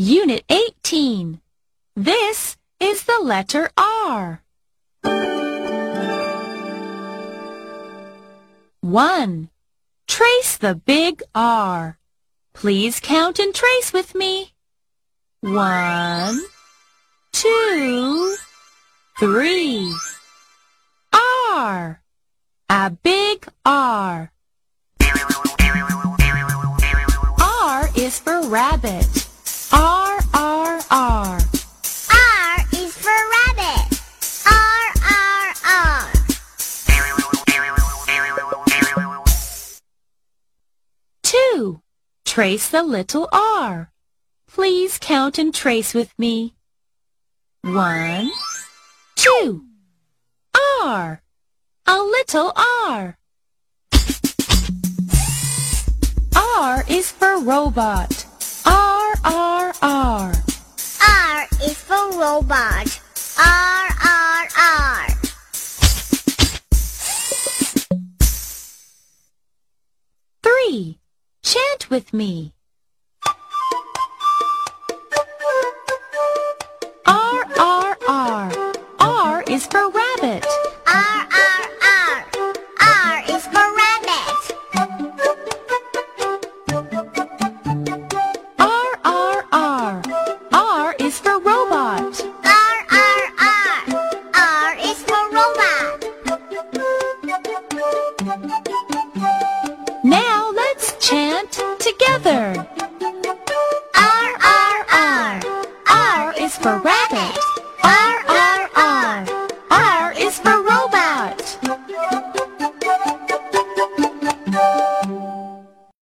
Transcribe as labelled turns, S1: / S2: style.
S1: Unit 18. This is the letter R. 1. Trace the big R. Please count and trace with me. One, two, three. R. A big R. R is for rabbit. R, R, R.
S2: R is for rabbit. R, R, R.
S1: Two. Trace the little R. Please count and trace with me. One, two. R. A little R. R is for robot. R?
S2: R is for robot. R, R, R.
S1: Three. Chant with me. R, R, R. R is for rabbit. Now let's chant together.
S2: R, R, R. R is for rabbit.
S1: R